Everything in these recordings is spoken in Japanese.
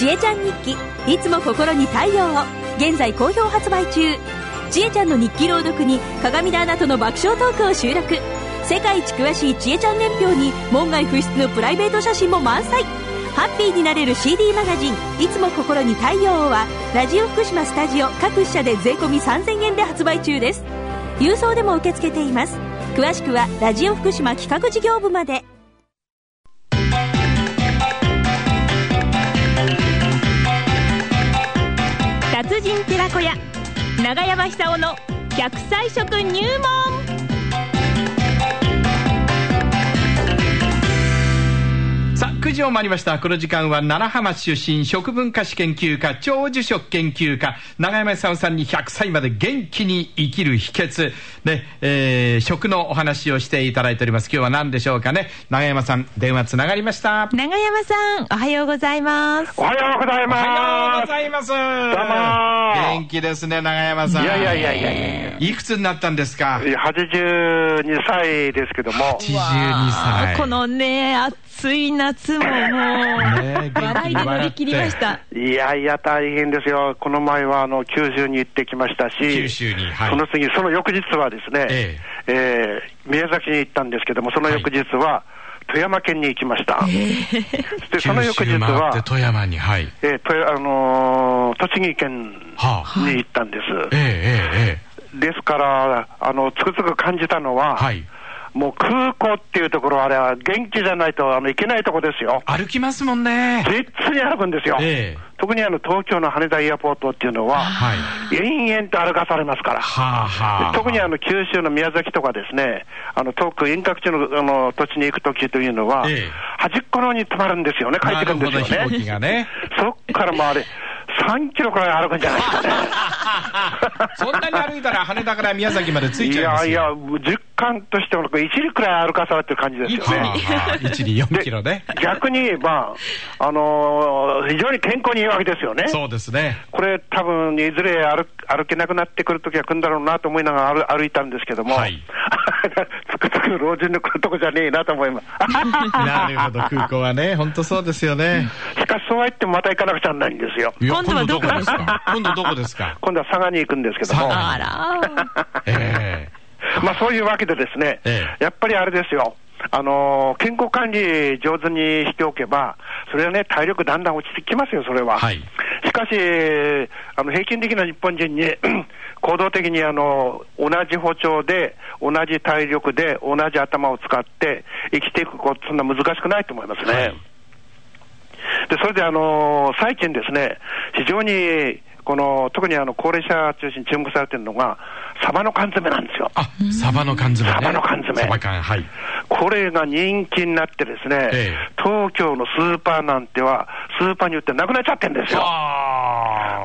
ちえちゃん日記。いつも心に太陽を。現在好評発売中。ちえちゃんの日記朗読に鏡田アナとの爆笑トークを収録。世界一詳しいちえちゃん年表に門外不出のプライベート写真も満載。ハッピーになれる CD マガジン「いつも心に太陽を」はラジオ福島スタジオ各社で税込3000円で発売中です。郵送でも受け付けています。詳しくはラジオ福島企画事業部まで。達人寺子屋長山久夫の100歳食入門。9時を回りました。この時間は、奈良浜出身、食文化史研究家、長寿食研究家、長山さんさんに100歳まで元気に生きる秘訣、ね、えー、食のお話をしていただいております。今日は何でしょうかね。長山さん、電話つながりました。長山さんおはようございますおはようございおます。はようございます。どうも元気ですね、長山さん。いやいやいやいやいやいくつになったんですか？82歳ですけども、82歳。このね暑い夏ももう、ね元気に笑いで乗り切りましたいやいや大変ですよ。この前はあの九州に行ってきましたし、九州に、はい。その次、その翌日はですね、ええー宮崎に行ったんですけども、その翌日は富山県に行きました。で、その翌日は富山に、はい。えーとあのー栃木県はあ。に行ったんです。えええええですから、あの、つくづく感じたのは、えはい。もう空港っていうところ、あれは元気じゃないとあの行けないとこですよ。歩きますもんね。絶に歩くんですよ。ええ特にあの東京の羽田エアポートっていうのは、はい。延々と歩かされますから。はあはあ。特にあの九州の宮崎とかですね、あの遠く遠隔地のあの土地に行くときというのは、ええ端っこの方に止まるんですよね、帰ってくるんですよね。がね。そっからもうあれ、3キロくらい歩くんじゃない？ですかね。そんなに歩いたら羽田から宮崎まで着いいちゃいますやいやよ。、実感としても1里くらい歩かされてる感じですよね。はあはあ一里4キロね。逆に言えば、あのー非常に健康にいいわけですよね。そうですね。これ、多分いずれ歩歩けなくなってくるときは来るんだろうなと思いながら歩歩いたんですけども、はい つくつく老人の来るとこじゃねえなと思います。なるほど、空港はね、本当そうですよね。しかし、そうは言ってもまた行かなくちゃならないんですよ。今度はどこですか？今度どこですか？今度は佐賀に行くんですけども。佐賀あら え まあそういうわけでですね、ええやっぱりあれですよ。あのー健康管理上手にしておけば、それはね、体力だんだん落ちてきますよ、それは。はいしかし、あの平均的な日本人に 行動的にあの同じ歩調で、同じ体力で、同じ頭を使って生きていくこと、そんな難しくないと思いますね。はいでそれで、あの最近ですね、非常にこの特にあの高齢者中心に注目されているのが、サバの缶詰なんですよ。あ、サバの缶詰ね。サバの缶詰サバ缶、はい。これが人気になってですね、ええ東京のスーパーなんては、スーパーによってなくなっちゃってるんですよ。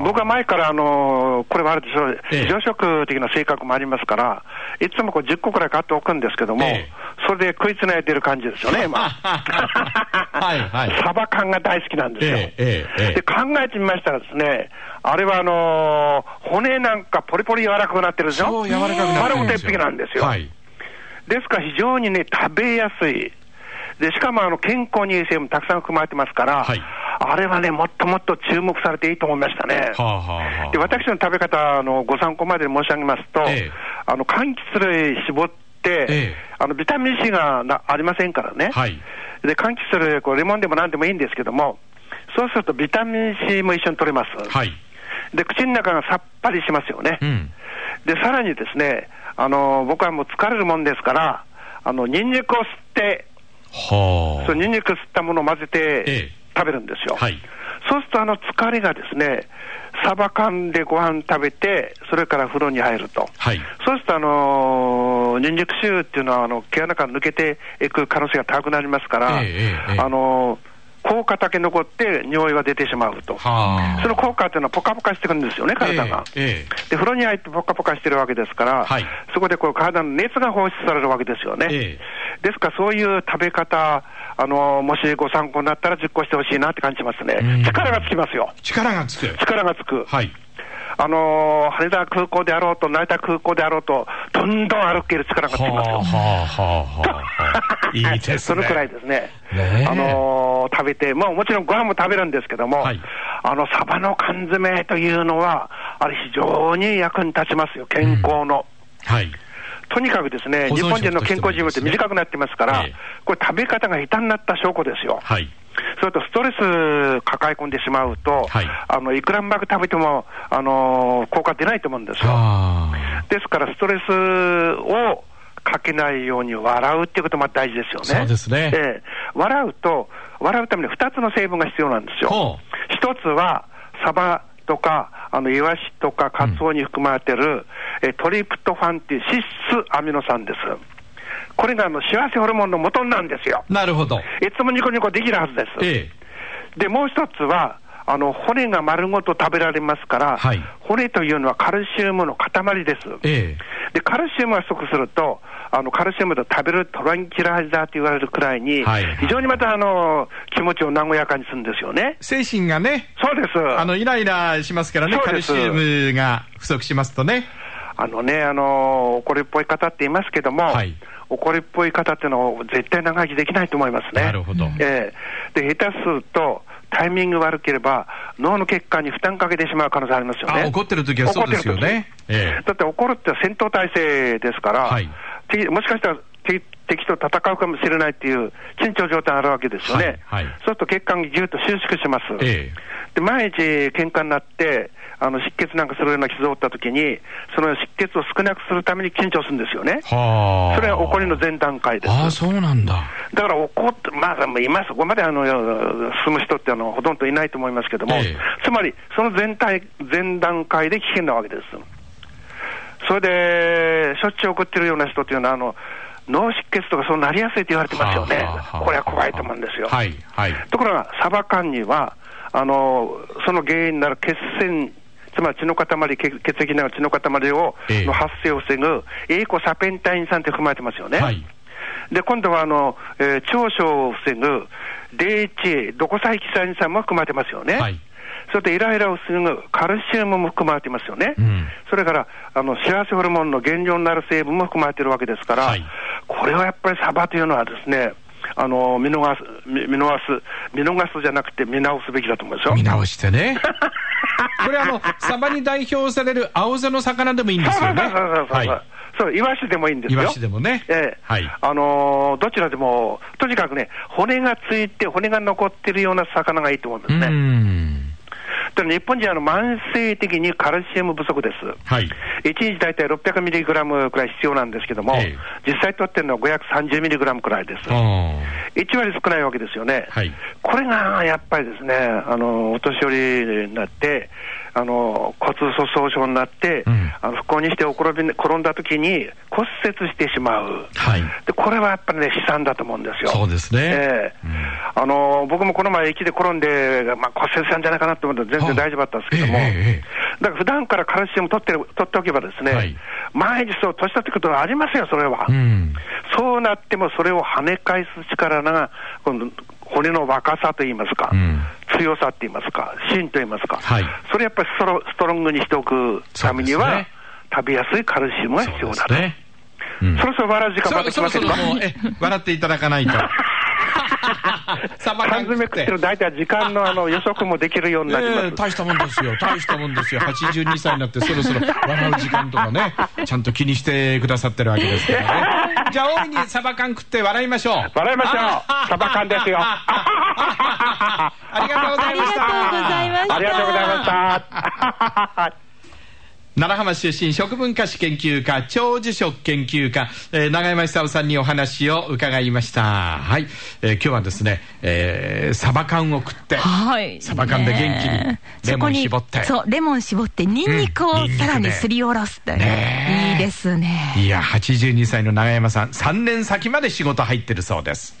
あ僕は前から、あのこれはあるでしょう、ええ常食的な性格もありますから、いつもこう10個くらい買っておくんですけども、ええそれで食いつないでる感じですよね、今。はいはいサバ缶が大好きなんですよ。で考えてみましたらですね、あれはあのー骨なんかポリポリ柔らかくなってるでしょ？そう柔らかくなってるんですよ。丸ごと一匹なんですよ。はい。ですから非常にね、食べやすい。で、しかもあの健康にいい成分もたくさん含まれてますから、はいあれはね、もっともっと注目されていいと思いましたね。はあはあはあ。で私の食べ方のご参考まで申し上げますと、ええあの柑橘類絞って、ええあのビタミン C がなありませんからね、はい。で柑橘類、こうレモンでもなんでもいいんですけども、そうするとビタミン C も一緒に取れます。はい。で口の中がさっぱりしますよね。うん。で、さらにですね、あの僕はもう疲れるもんですから、あのニンニクを吸って、はあ。そのニンニク吸ったものを混ぜえてえ食べるんですよ。はい。そうすると、あの疲れがですね、サバ缶でご飯食べて、それから風呂に入ると。はい。そうすると、あのーニンニク臭っていうのは、あの毛穴から抜けていく可能性が高くなりますから、ええあのー効果だけ残って、匂いが出てしまうと。はあ。その効果っていうのは、ポカポカしてくるんですよね、体が。えええで、風呂に入ってポカポカしてるわけですから、はいそこでこう体の熱が放出されるわけですよね。えですから、そういう食べ方、あのもしご参考になったら実行してほしいなって感じますねうん。力がつきますよ。力がつく。力がつく。はい。あのー羽田空港であろうと、成田空港であろうと、どんどん歩ける力がつきますよ。はあはあはあはあ。いいですね。そのくらいですね。ねえあのー食べて、まあもちろんご飯も食べるんですけども、はいあの、サバの缶詰というのは、あれ非常に役に立ちますよ、健康の。はい。とにかくですね、日本人の健康寿命って短くなってますから、ええこれ食べ方が下手になった証拠ですよ。はい。それとストレス抱え込んでしまうと、はいあのいくらうまく食べても、あの効果出ないと思うんですよ。あですから、ストレスをかけないように笑うっていうことも大事ですよね。そうですねええ笑うと、笑うために2つの成分が必要なんですよほ。一つは、サバとか、あのイワシとかカツオに含まれてる、えトリプトファンっていう脂質アミノ酸です。これがあの幸せホルモンの元なんですよ。あ。なるほど。いつもニコニコできるはずです。ええ。で、もう一つは、あの骨が丸ごと食べられますから、はい骨というのはカルシウムの塊です。ええ。で、カルシウムが不足すると、あのカルシウムと食べるトランキライザーと言われるくらいに、はい非常にまたあの気持ちを和やかにするんですよね。精神がね、そうです。あの、イライラしますからね、カルシウムが不足しますとね。あのね、あの怒りっぽい方って言いますけども、はい。怒りっぽい方っていうのは絶対長生きできないと思いますね。なるほど。ええ。で、下手すると、タイミング悪ければ、脳の血管に負担かけてしまう可能性ありますよね。あ怒ってる時はそうですよね。怒ってる時ええ。だって怒るって戦闘態勢ですから、はい。敵もしかしたら敵敵と戦うかもしれないっていう緊張状態あるわけですよね。はいはい。そうすると血管がぎゅっと収縮します。ええで毎日喧嘩になって、あの失血なんかするような傷を負ったときに、その失血を少なくするために緊張するんですよね。はあ。それは怒りの前段階です。ああ、そうなんだ。だから怒って、まあ、今そこまであの進む人ってあのほとんどいないと思いますけども、ええつまりその全体、前段階で危険なわけです。それで、しょっちゅう怒ってるような人っていうのは、あの脳出血とかそうなりやすいと言われてますよねはあはあはあ、これは怖いと思うんですよ。はい、はい。ところが、サバ缶には、あのその原因になる血栓、つまり血の塊、血血液の血の塊を、ええの発生を防ぐ、エイコサペンタイン酸って含まれてますよね。はい。で、今度はあの、えー長所を防ぐ DHA、ドコサイキサイン酸も含まれてますよね。はい。それとイライラを防ぐカルシウムも含まれてますよね。うんそれからあの幸せホルモンの原料になる成分も含まれてるわけですから、はいこれはやっぱりサバというのはですね、あの見逃す見見逃す、見逃すじゃなくて見直すべきだと思うんですよ。見直してね。これあの、サバに代表される青背の魚でもいいんですよね。そうイワシでもいいんですよ。イワシでもねええはいあのーどちらでも、とにかくね、骨がついて、骨が残ってるような魚がいいと思うんでうすね。ん。ただ日本人はあの慢性的にカルシウム不足です。はい。1日大体600ミリグラムくらい必要なんですけども、え実際取ってるのは530ミリグラムくらいです。あ1割少ないわけですよね。はいこれがやっぱりですね、あの、お年寄りになって、あの、骨粗鬆症になって、うんあの不幸にして転び転んだ時に骨折してしまう。あ。はい。で、これはやっぱりね、悲惨だと思うんですよ。そうですねええうんあの、僕もこの前駅で転んで、まあ、骨折したんじゃないかなと思って全然大丈夫だったんですけども、ええええだから普段からカルシウム取ってる取っておけばですね、はい毎日そう、年取ってくることはありますよ、それは。うん。そうなってもそれを跳ね返す力が、今度、骨の若さといいますか、うん強さって言いますか、芯と言いますか、はいそれやっぱりストロングにしておくためには、ね食べやすいカルシウムが必要だと。そろそろ笑う時間ま笑っていただかないと。缶詰食ってる大体時間のあの予測もできるようになります。ええ大したもんですよ。大したもんですよ。82歳になってそろそろ笑う時間とかね、ちゃんと気にしてくださってるわけですからね。じゃあ大いにサバ缶食って笑いましょう。笑いましょうあサバ缶ですよありがとうございました。ありがとうございましたありがとうございました。奈良浜出身食文化史研究家長寿食研究家、えー長山久夫さんにお話を伺いました。はい、えー今日はですね、えーサバ缶を食って、はい。サバ缶で元気にレモン絞って。そこにそう、レモン絞って、ニンニクをさらにすりおろすという。ねえ。いいですね。いや82歳の長山さん3年先まで仕事入ってるそうです